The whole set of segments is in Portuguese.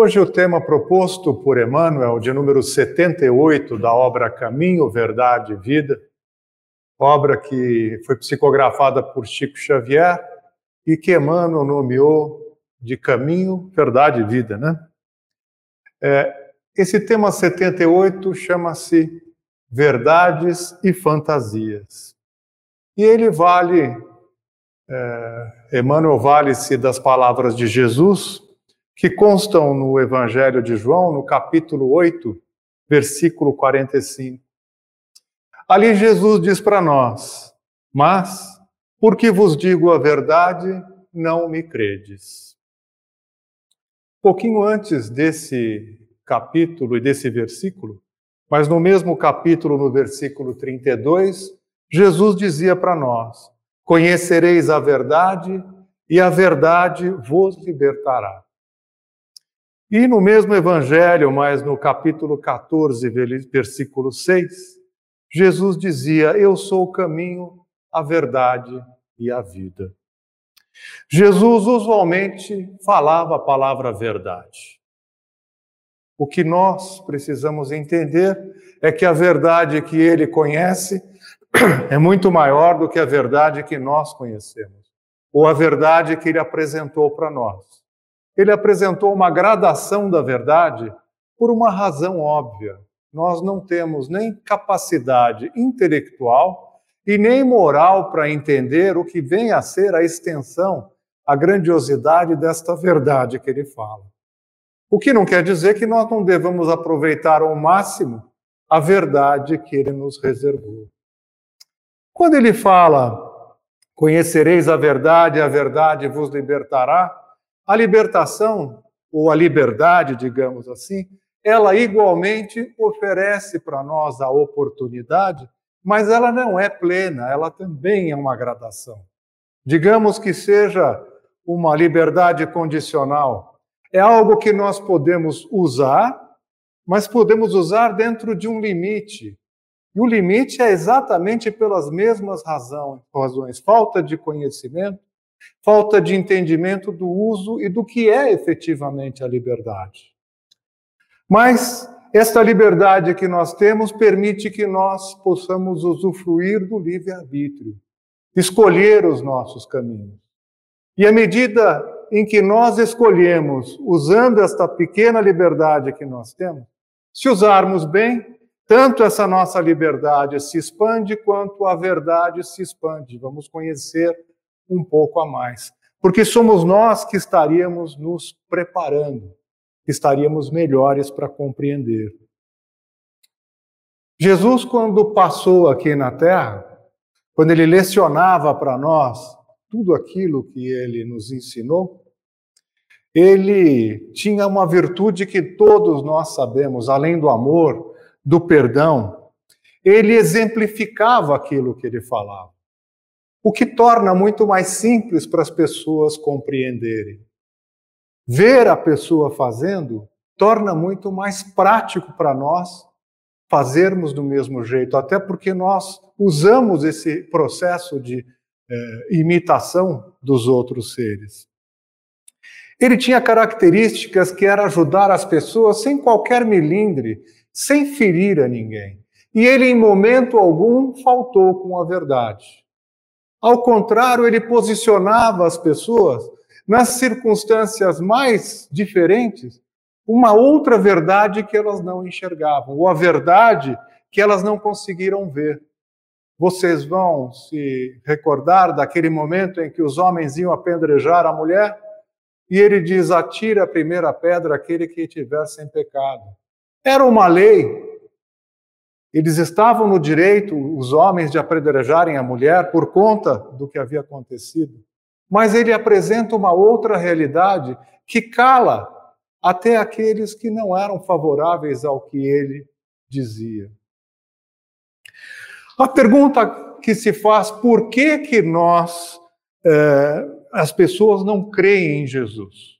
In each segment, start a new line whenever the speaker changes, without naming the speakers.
Hoje o tema proposto por Emmanuel, de número 78 da obra Caminho, Verdade e Vida, obra que foi psicografada por Chico Xavier e que Emmanuel nomeou de Caminho, Verdade e Vida, né? É, esse tema 78 chama-se Verdades e Fantasias. E ele vale, é, Emmanuel vale-se das palavras de Jesus, que constam no Evangelho de João, no capítulo 8, versículo 45. Ali Jesus diz para nós: Mas, porque vos digo a verdade, não me credes. Pouquinho antes desse capítulo e desse versículo, mas no mesmo capítulo, no versículo 32, Jesus dizia para nós: Conhecereis a verdade, e a verdade vos libertará. E no mesmo evangelho, mas no capítulo 14, versículo 6, Jesus dizia: Eu sou o caminho, a verdade e a vida. Jesus usualmente falava a palavra verdade. O que nós precisamos entender é que a verdade que ele conhece é muito maior do que a verdade que nós conhecemos, ou a verdade que ele apresentou para nós ele apresentou uma gradação da verdade por uma razão óbvia. Nós não temos nem capacidade intelectual e nem moral para entender o que vem a ser a extensão, a grandiosidade desta verdade que ele fala. O que não quer dizer que nós não devamos aproveitar ao máximo a verdade que ele nos reservou. Quando ele fala, conhecereis a verdade, a verdade vos libertará, a libertação, ou a liberdade, digamos assim, ela igualmente oferece para nós a oportunidade, mas ela não é plena, ela também é uma gradação. Digamos que seja uma liberdade condicional. É algo que nós podemos usar, mas podemos usar dentro de um limite. E o limite é exatamente pelas mesmas razões: falta de conhecimento, falta de entendimento do uso e do que é efetivamente a liberdade. Mas esta liberdade que nós temos permite que nós possamos usufruir do livre-arbítrio, escolher os nossos caminhos. E à medida em que nós escolhemos, usando esta pequena liberdade que nós temos, se usarmos bem, tanto essa nossa liberdade se expande quanto a verdade se expande. Vamos conhecer um pouco a mais. Porque somos nós que estaríamos nos preparando, estaríamos melhores para compreender. Jesus, quando passou aqui na terra, quando ele lecionava para nós tudo aquilo que ele nos ensinou, ele tinha uma virtude que todos nós sabemos, além do amor, do perdão, ele exemplificava aquilo que ele falava o que torna muito mais simples para as pessoas compreenderem. Ver a pessoa fazendo torna muito mais prático para nós fazermos do mesmo jeito, até porque nós usamos esse processo de eh, imitação dos outros seres. Ele tinha características que era ajudar as pessoas sem qualquer milindre, sem ferir a ninguém. E ele, em momento algum, faltou com a verdade. Ao contrário, ele posicionava as pessoas nas circunstâncias mais diferentes, uma outra verdade que elas não enxergavam, ou a verdade que elas não conseguiram ver. Vocês vão se recordar daquele momento em que os homens iam apedrejar a mulher? E ele diz: atira a primeira pedra aquele que estiver sem pecado. Era uma lei, eles estavam no direito, os homens, de apedrejarem a mulher por conta do que havia acontecido. Mas ele apresenta uma outra realidade que cala até aqueles que não eram favoráveis ao que ele dizia. A pergunta que se faz, por que que nós, eh, as pessoas não creem em Jesus?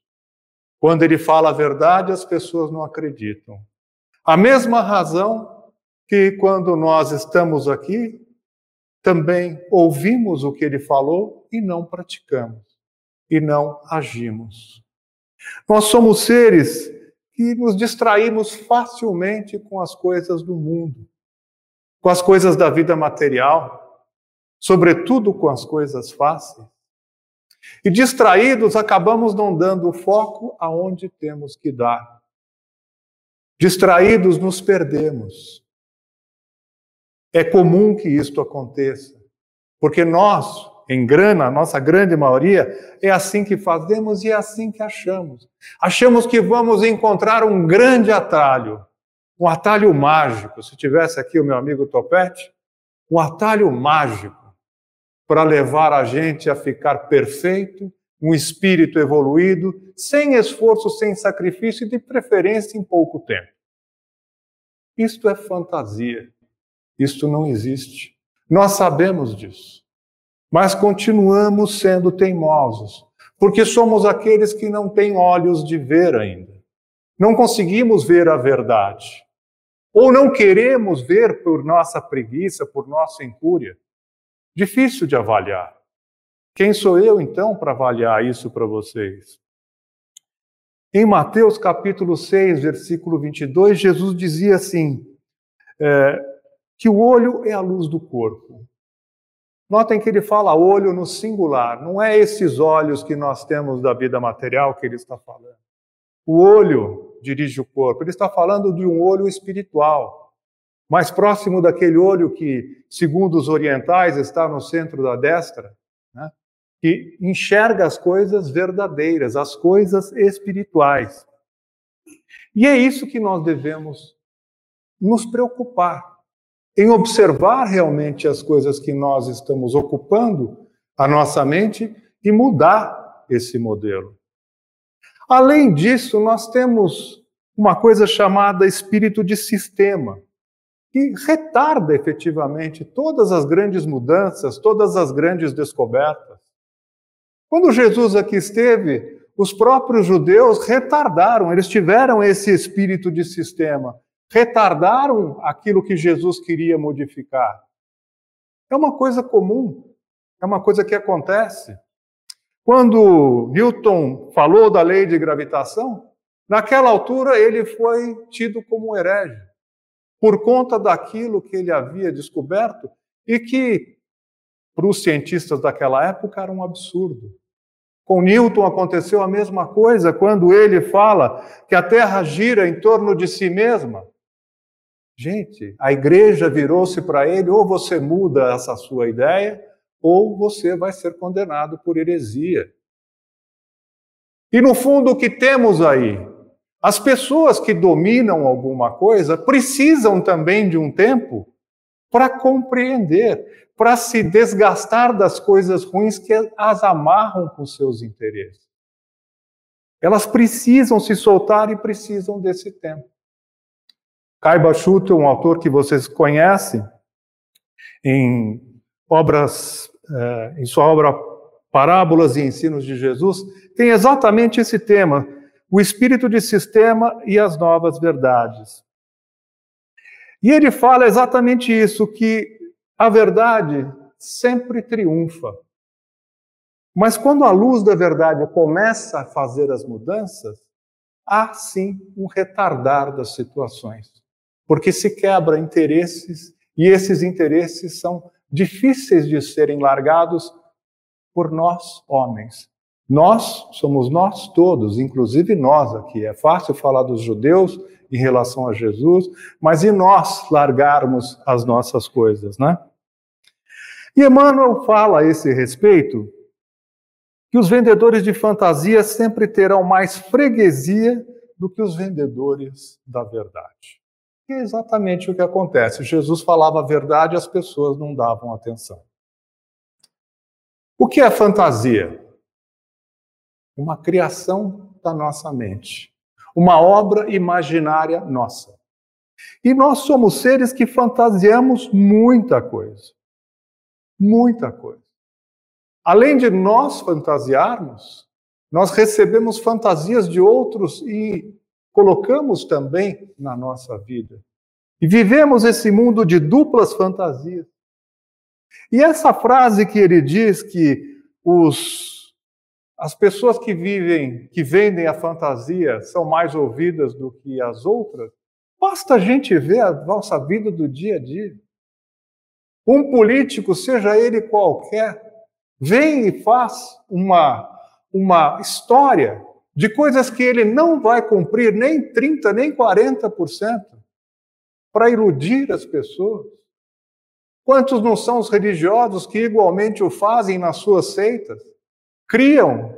Quando ele fala a verdade, as pessoas não acreditam. A mesma razão que quando nós estamos aqui, também ouvimos o que ele falou e não praticamos, e não agimos. Nós somos seres que nos distraímos facilmente com as coisas do mundo, com as coisas da vida material, sobretudo com as coisas fáceis. E distraídos, acabamos não dando foco aonde temos que dar. Distraídos, nos perdemos. É comum que isto aconteça, porque nós, em grana, a nossa grande maioria, é assim que fazemos e é assim que achamos. Achamos que vamos encontrar um grande atalho, um atalho mágico. Se tivesse aqui o meu amigo Topete, um atalho mágico para levar a gente a ficar perfeito, um espírito evoluído, sem esforço, sem sacrifício e de preferência em pouco tempo. Isto é fantasia. Isto não existe. Nós sabemos disso. Mas continuamos sendo teimosos, porque somos aqueles que não têm olhos de ver ainda. Não conseguimos ver a verdade. Ou não queremos ver por nossa preguiça, por nossa incúria. Difícil de avaliar. Quem sou eu, então, para avaliar isso para vocês? Em Mateus capítulo 6, versículo 22, Jesus dizia assim: é, que o olho é a luz do corpo. Notem que ele fala olho no singular, não é esses olhos que nós temos da vida material que ele está falando. O olho dirige o corpo, ele está falando de um olho espiritual, mais próximo daquele olho que, segundo os orientais, está no centro da destra, né? que enxerga as coisas verdadeiras, as coisas espirituais. E é isso que nós devemos nos preocupar em observar realmente as coisas que nós estamos ocupando a nossa mente e mudar esse modelo. Além disso, nós temos uma coisa chamada espírito de sistema, que retarda efetivamente todas as grandes mudanças, todas as grandes descobertas. Quando Jesus aqui esteve, os próprios judeus retardaram, eles tiveram esse espírito de sistema retardaram aquilo que Jesus queria modificar. É uma coisa comum, é uma coisa que acontece. Quando Newton falou da lei de gravitação, naquela altura ele foi tido como herege, por conta daquilo que ele havia descoberto e que, para os cientistas daquela época, era um absurdo. Com Newton aconteceu a mesma coisa quando ele fala que a Terra gira em torno de si mesma. Gente, a igreja virou-se para ele: ou você muda essa sua ideia, ou você vai ser condenado por heresia. E no fundo, o que temos aí? As pessoas que dominam alguma coisa precisam também de um tempo para compreender, para se desgastar das coisas ruins que as amarram com seus interesses. Elas precisam se soltar e precisam desse tempo. Caiba Schutter, um autor que vocês conhecem, em obras, eh, em sua obra Parábolas e Ensinos de Jesus, tem exatamente esse tema, o espírito de sistema e as novas verdades. E ele fala exatamente isso, que a verdade sempre triunfa. Mas quando a luz da verdade começa a fazer as mudanças, há sim um retardar das situações porque se quebra interesses e esses interesses são difíceis de serem largados por nós, homens. Nós somos nós todos, inclusive nós aqui. É fácil falar dos judeus em relação a Jesus, mas e nós largarmos as nossas coisas, né? E Emmanuel fala a esse respeito que os vendedores de fantasia sempre terão mais freguesia do que os vendedores da verdade é exatamente o que acontece. Jesus falava a verdade e as pessoas não davam atenção. O que é fantasia? Uma criação da nossa mente, uma obra imaginária nossa. E nós somos seres que fantasiamos muita coisa. Muita coisa. Além de nós fantasiarmos, nós recebemos fantasias de outros e colocamos também na nossa vida. E vivemos esse mundo de duplas fantasias. E essa frase que ele diz que os as pessoas que vivem, que vendem a fantasia, são mais ouvidas do que as outras? Basta a gente ver a nossa vida do dia a dia. Um político, seja ele qualquer, vem e faz uma, uma história de coisas que ele não vai cumprir nem 30%, nem 40%, para iludir as pessoas. Quantos não são os religiosos que igualmente o fazem nas suas seitas? Criam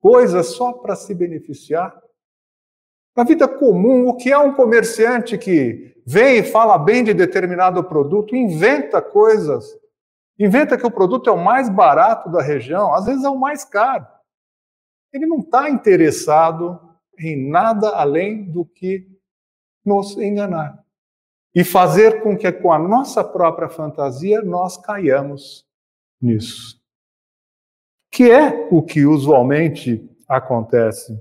coisas só para se beneficiar? Na vida comum, o que é um comerciante que vem e fala bem de determinado produto, inventa coisas, inventa que o produto é o mais barato da região, às vezes é o mais caro. Ele não está interessado em nada além do que nos enganar e fazer com que com a nossa própria fantasia nós caiamos nisso. Que é o que usualmente acontece.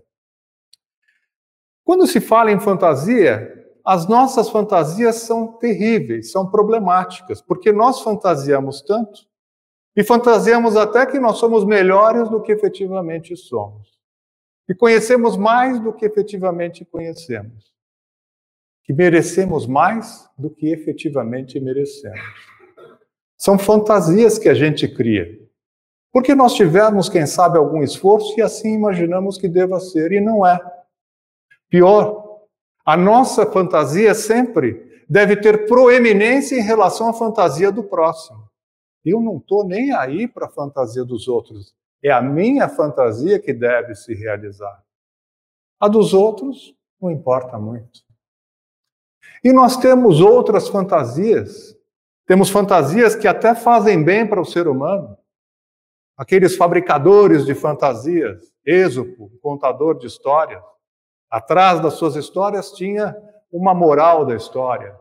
Quando se fala em fantasia, as nossas fantasias são terríveis, são problemáticas, porque nós fantasiamos tanto e fantasiamos até que nós somos melhores do que efetivamente somos. E conhecemos mais do que efetivamente conhecemos. Que merecemos mais do que efetivamente merecemos. São fantasias que a gente cria. Porque nós tivemos, quem sabe, algum esforço e assim imaginamos que deva ser, e não é. Pior, a nossa fantasia sempre deve ter proeminência em relação à fantasia do próximo. Eu não estou nem aí para a fantasia dos outros. É a minha fantasia que deve se realizar. A dos outros não importa muito. E nós temos outras fantasias. Temos fantasias que até fazem bem para o ser humano. Aqueles fabricadores de fantasias, Êxopo, contador de histórias. Atrás das suas histórias tinha uma moral da história.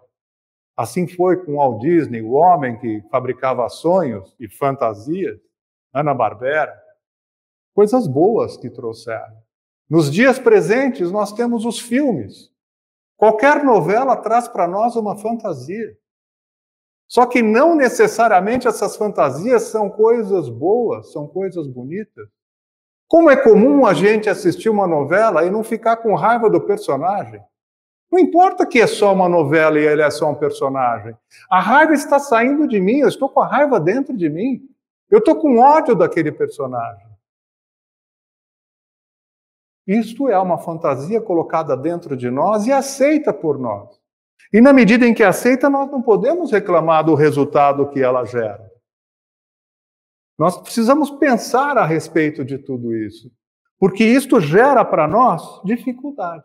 Assim foi com Walt Disney, o homem que fabricava sonhos e fantasias, Ana Barbera. Coisas boas que trouxeram. Nos dias presentes, nós temos os filmes. Qualquer novela traz para nós uma fantasia. Só que não necessariamente essas fantasias são coisas boas, são coisas bonitas. Como é comum a gente assistir uma novela e não ficar com raiva do personagem? Não importa que é só uma novela e ele é só um personagem. A raiva está saindo de mim, eu estou com a raiva dentro de mim. Eu estou com ódio daquele personagem. Isto é uma fantasia colocada dentro de nós e aceita por nós. E na medida em que aceita, nós não podemos reclamar do resultado que ela gera. Nós precisamos pensar a respeito de tudo isso, porque isto gera para nós dificuldade.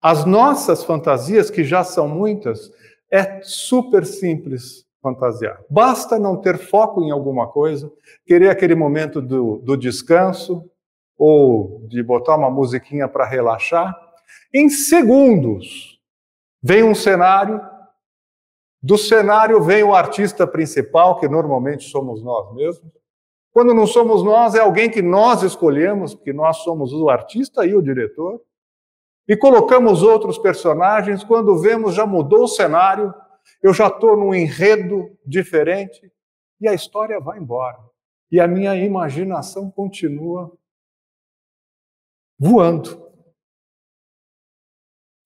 As nossas fantasias, que já são muitas, é super simples fantasiar. Basta não ter foco em alguma coisa, querer aquele momento do, do descanso, ou de botar uma musiquinha para relaxar. Em segundos, vem um cenário, do cenário vem o artista principal, que normalmente somos nós mesmos. Quando não somos nós, é alguém que nós escolhemos, porque nós somos o artista e o diretor e colocamos outros personagens, quando vemos já mudou o cenário, eu já estou num enredo diferente e a história vai embora. E a minha imaginação continua voando.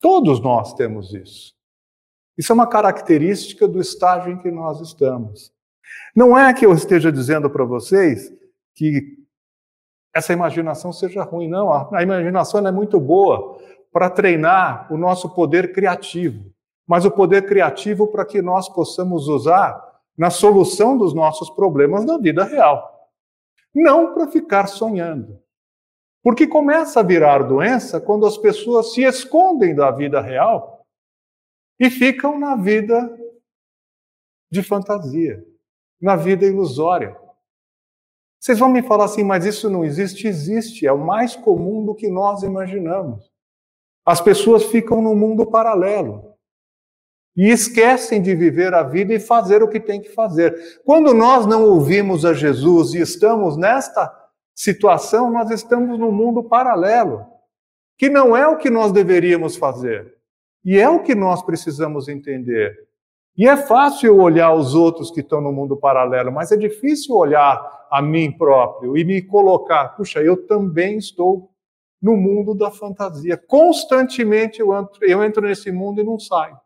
Todos nós temos isso. Isso é uma característica do estágio em que nós estamos. Não é que eu esteja dizendo para vocês que essa imaginação seja ruim, não. A imaginação é muito boa para treinar o nosso poder criativo, mas o poder criativo para que nós possamos usar na solução dos nossos problemas na vida real. Não para ficar sonhando. Porque começa a virar doença quando as pessoas se escondem da vida real e ficam na vida de fantasia, na vida ilusória. Vocês vão me falar assim, mas isso não existe? Existe, é o mais comum do que nós imaginamos. As pessoas ficam no mundo paralelo e esquecem de viver a vida e fazer o que tem que fazer. Quando nós não ouvimos a Jesus e estamos nesta situação, nós estamos no mundo paralelo, que não é o que nós deveríamos fazer. E é o que nós precisamos entender. E é fácil olhar os outros que estão no mundo paralelo, mas é difícil olhar a mim próprio e me colocar, puxa, eu também estou no mundo da fantasia. Constantemente eu entro, eu entro nesse mundo e não saio.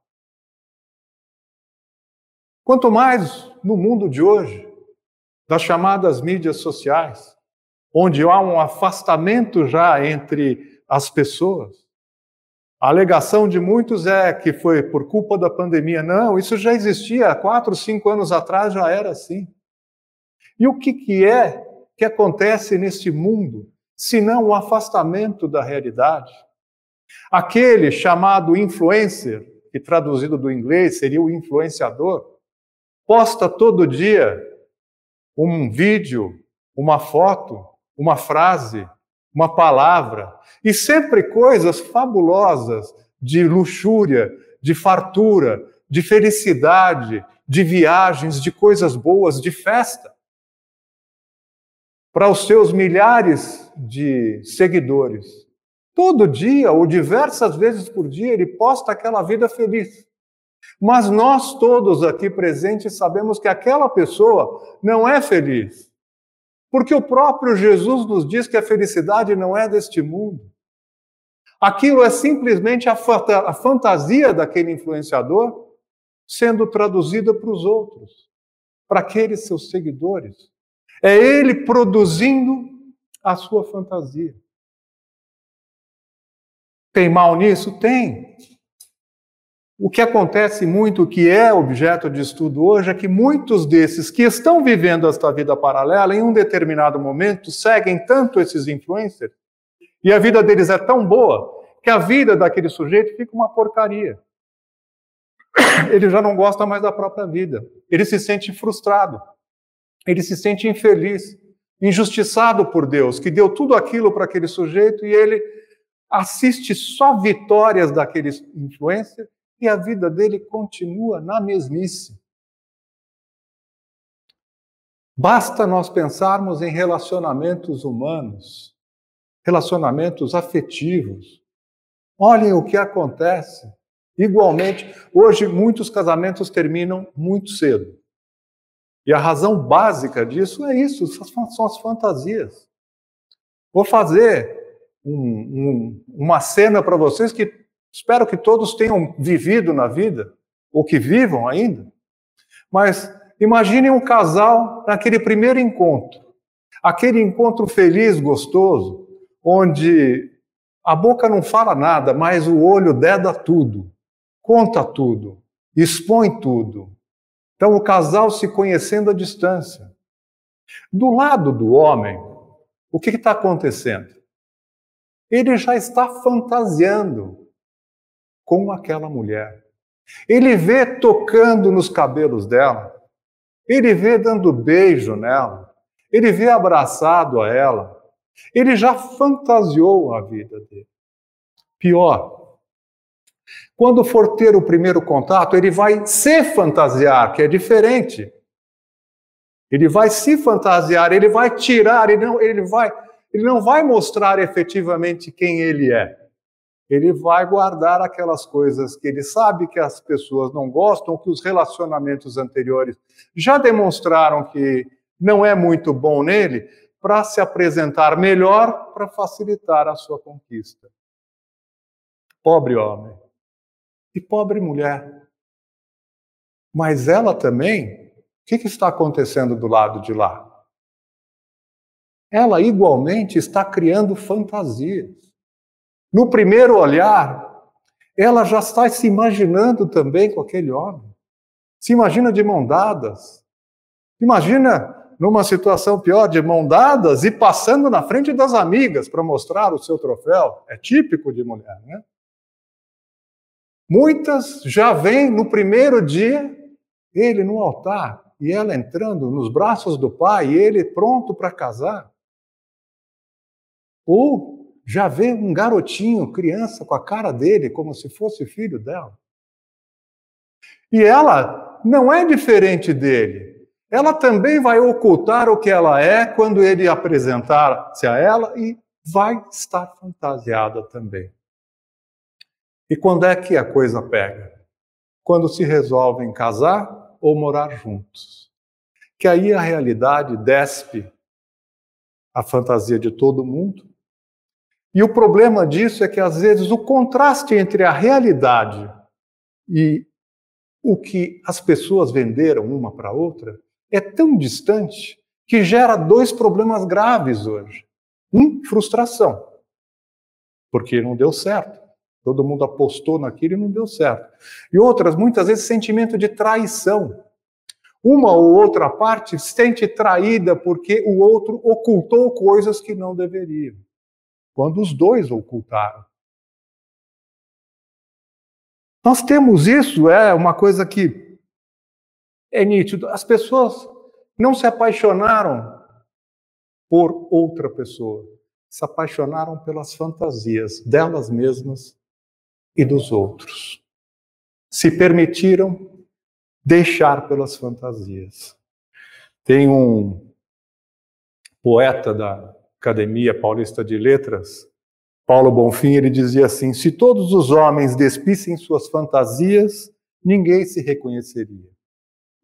Quanto mais no mundo de hoje, das chamadas mídias sociais, onde há um afastamento já entre as pessoas. A alegação de muitos é que foi por culpa da pandemia. Não, isso já existia há quatro, cinco anos atrás, já era assim. E o que, que é que acontece neste mundo, se não o afastamento da realidade? Aquele chamado influencer, que traduzido do inglês seria o influenciador, posta todo dia um vídeo, uma foto, uma frase, uma palavra, e sempre coisas fabulosas de luxúria, de fartura, de felicidade, de viagens, de coisas boas, de festa. Para os seus milhares de seguidores. Todo dia, ou diversas vezes por dia, ele posta aquela vida feliz. Mas nós todos aqui presentes sabemos que aquela pessoa não é feliz. Porque o próprio Jesus nos diz que a felicidade não é deste mundo. Aquilo é simplesmente a, a fantasia daquele influenciador sendo traduzida para os outros, para aqueles seus seguidores. É ele produzindo a sua fantasia. Tem mal nisso? Tem. O que acontece muito, que é objeto de estudo hoje, é que muitos desses que estão vivendo esta vida paralela, em um determinado momento, seguem tanto esses influencers, e a vida deles é tão boa, que a vida daquele sujeito fica uma porcaria. Ele já não gosta mais da própria vida. Ele se sente frustrado. Ele se sente infeliz, injustiçado por Deus, que deu tudo aquilo para aquele sujeito e ele assiste só vitórias daquele influencer e a vida dele continua na mesmice. Basta nós pensarmos em relacionamentos humanos, relacionamentos afetivos. Olhem o que acontece. Igualmente, hoje muitos casamentos terminam muito cedo. E a razão básica disso é isso, são as fantasias. Vou fazer um, um, uma cena para vocês que Espero que todos tenham vivido na vida, ou que vivam ainda. Mas imagine um casal naquele primeiro encontro. Aquele encontro feliz, gostoso, onde a boca não fala nada, mas o olho deda tudo, conta tudo, expõe tudo. Então o casal se conhecendo à distância. Do lado do homem, o que está acontecendo? Ele já está fantasiando com aquela mulher. Ele vê tocando nos cabelos dela, ele vê dando beijo nela, ele vê abraçado a ela, ele já fantasiou a vida dele. Pior, quando for ter o primeiro contato, ele vai se fantasiar, que é diferente. Ele vai se fantasiar, ele vai tirar, ele não, ele vai, ele não vai mostrar efetivamente quem ele é ele vai guardar aquelas coisas que ele sabe que as pessoas não gostam, que os relacionamentos anteriores já demonstraram que não é muito bom nele, para se apresentar melhor, para facilitar a sua conquista. Pobre homem e pobre mulher. Mas ela também, o que, que está acontecendo do lado de lá? Ela igualmente está criando fantasias. No primeiro olhar, ela já está se imaginando também com aquele homem. Se imagina de mão dadas. Imagina numa situação pior, de mão dadas e passando na frente das amigas para mostrar o seu troféu. É típico de mulher, né? Muitas já vêm no primeiro dia, ele no altar e ela entrando nos braços do pai e ele pronto para casar. Ou já vê um garotinho, criança, com a cara dele, como se fosse filho dela. E ela não é diferente dele. Ela também vai ocultar o que ela é quando ele apresentar-se a ela e vai estar fantasiada também. E quando é que a coisa pega? quando se resolvem casar ou morar juntos. Que aí a realidade despe a fantasia de todo mundo. E o problema disso é que às vezes o contraste entre a realidade e o que as pessoas venderam uma para outra é tão distante que gera dois problemas graves hoje. Um, frustração, porque não deu certo. Todo mundo apostou naquilo e não deu certo. E outras, muitas vezes, sentimento de traição. Uma ou outra parte se sente traída porque o outro ocultou coisas que não deveriam, quando os dois ocultaram. Nós temos isso, é uma coisa que é nítido. As pessoas não se apaixonaram por outra pessoa, se apaixonaram pelas fantasias delas mesmas e dos outros. Se permitiram deixar pelas fantasias. Tem um poeta da Academia Paulista de Letras, Paulo Bonfim, ele dizia assim: se todos os homens despissem suas fantasias, ninguém se reconheceria.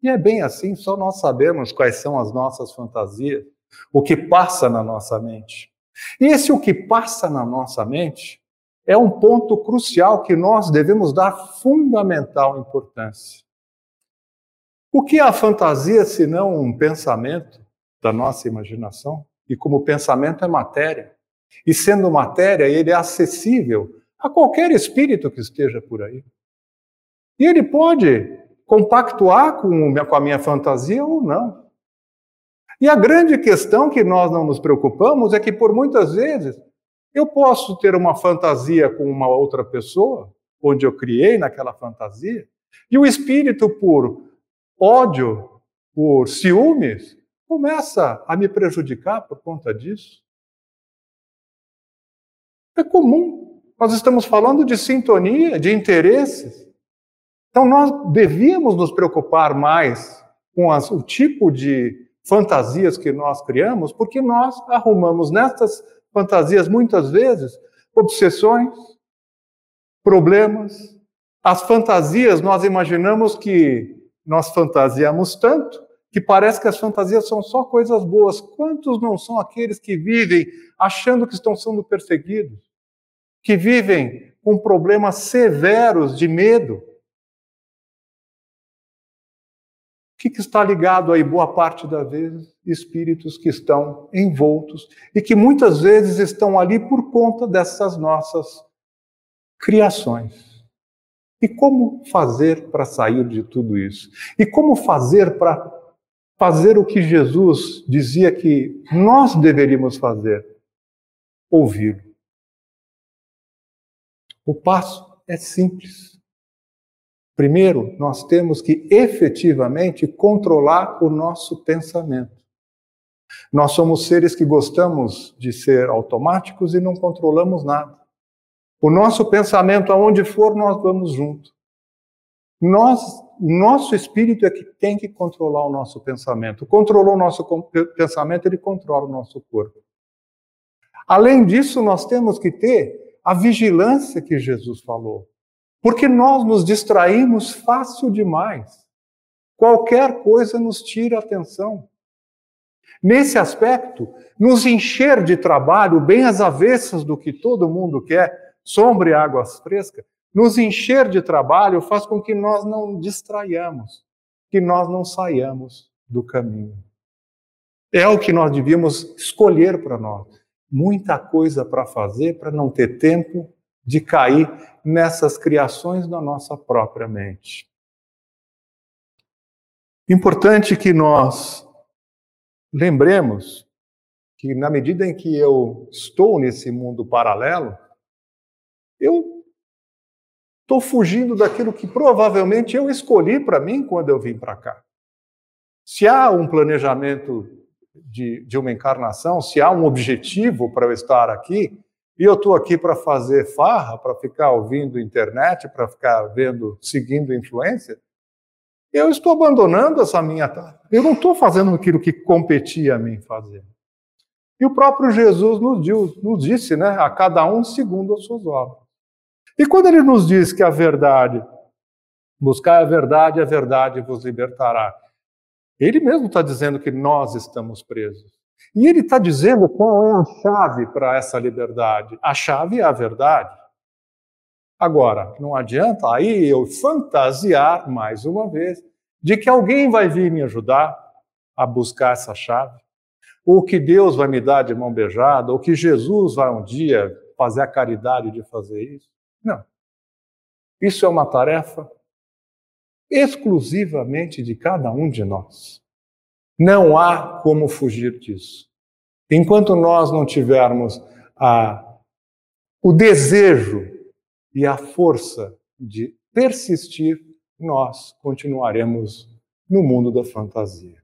E é bem assim, só nós sabemos quais são as nossas fantasias, o que passa na nossa mente. E esse o que passa na nossa mente é um ponto crucial que nós devemos dar fundamental importância. O que é a fantasia senão um pensamento da nossa imaginação? E como pensamento é matéria. E sendo matéria, ele é acessível a qualquer espírito que esteja por aí. E ele pode compactuar com, com a minha fantasia ou não. E a grande questão que nós não nos preocupamos é que, por muitas vezes, eu posso ter uma fantasia com uma outra pessoa, onde eu criei naquela fantasia, e o espírito, por ódio, por ciúmes, começa a me prejudicar por conta disso. É comum. Nós estamos falando de sintonia, de interesses. Então, nós devíamos nos preocupar mais com as, o tipo de fantasias que nós criamos, porque nós arrumamos nessas fantasias, muitas vezes, obsessões, problemas. As fantasias, nós imaginamos que nós fantasiamos tanto que parece que as fantasias são só coisas boas. Quantos não são aqueles que vivem achando que estão sendo perseguidos? Que vivem com problemas severos de medo? Que, que está ligado aí, boa parte das vezes? Espíritos que estão envoltos e que muitas vezes estão ali por conta dessas nossas criações. E como fazer para sair de tudo isso? E como fazer para fazer o que Jesus dizia que nós deveríamos fazer: ouvi-lo. O passo é simples. Primeiro, nós temos que efetivamente controlar o nosso pensamento. Nós somos seres que gostamos de ser automáticos e não controlamos nada. O nosso pensamento, aonde for, nós vamos junto. Nós o nosso espírito é que tem que controlar o nosso pensamento. Controlou o nosso pensamento, ele controla o nosso corpo. Além disso, nós temos que ter a vigilância que Jesus falou. Porque nós nos distraímos fácil demais. Qualquer coisa nos tira atenção. Nesse aspecto, nos encher de trabalho, bem às avessas do que todo mundo quer, sombra e águas frescas, nos encher de trabalho faz com que nós não distraiamos, que nós não saiamos do caminho. É o que nós devíamos escolher para nós. Muita coisa para fazer para não ter tempo de cair nessas criações da nossa própria mente. Importante que nós lembremos que, na medida em que eu estou nesse mundo paralelo, eu Estou fugindo daquilo que provavelmente eu escolhi para mim quando eu vim para cá. Se há um planejamento de, de, uma encarnação, se há um objetivo para eu estar aqui, e eu estou aqui para fazer farra, para ficar ouvindo internet, para ficar vendo, seguindo influência, eu estou abandonando essa minha tarefa. Eu não estou fazendo aquilo que competia a mim fazer. E o próprio Jesus nos, nos disse, né, a cada um segundo as suas obras. E quando ele nos diz que a verdade Buscar a verdade, a verdade vos libertará. Ele mesmo está dizendo que nós estamos presos. E ele está dizendo qual é a chave para essa liberdade. A chave é a verdade. Agora, não adianta aí eu fantasiar, mais uma vez, de que alguém vai vir me ajudar a buscar essa chave, ou que Deus vai me dar de mão beijada, ou que Jesus vai um dia fazer a caridade de fazer isso. Não. Isso é uma tarefa exclusivamente de cada um de nós. Não há como fugir disso. Enquanto nós não tivermos a, o desejo e a força de persistir, nós continuaremos no mundo da fantasia.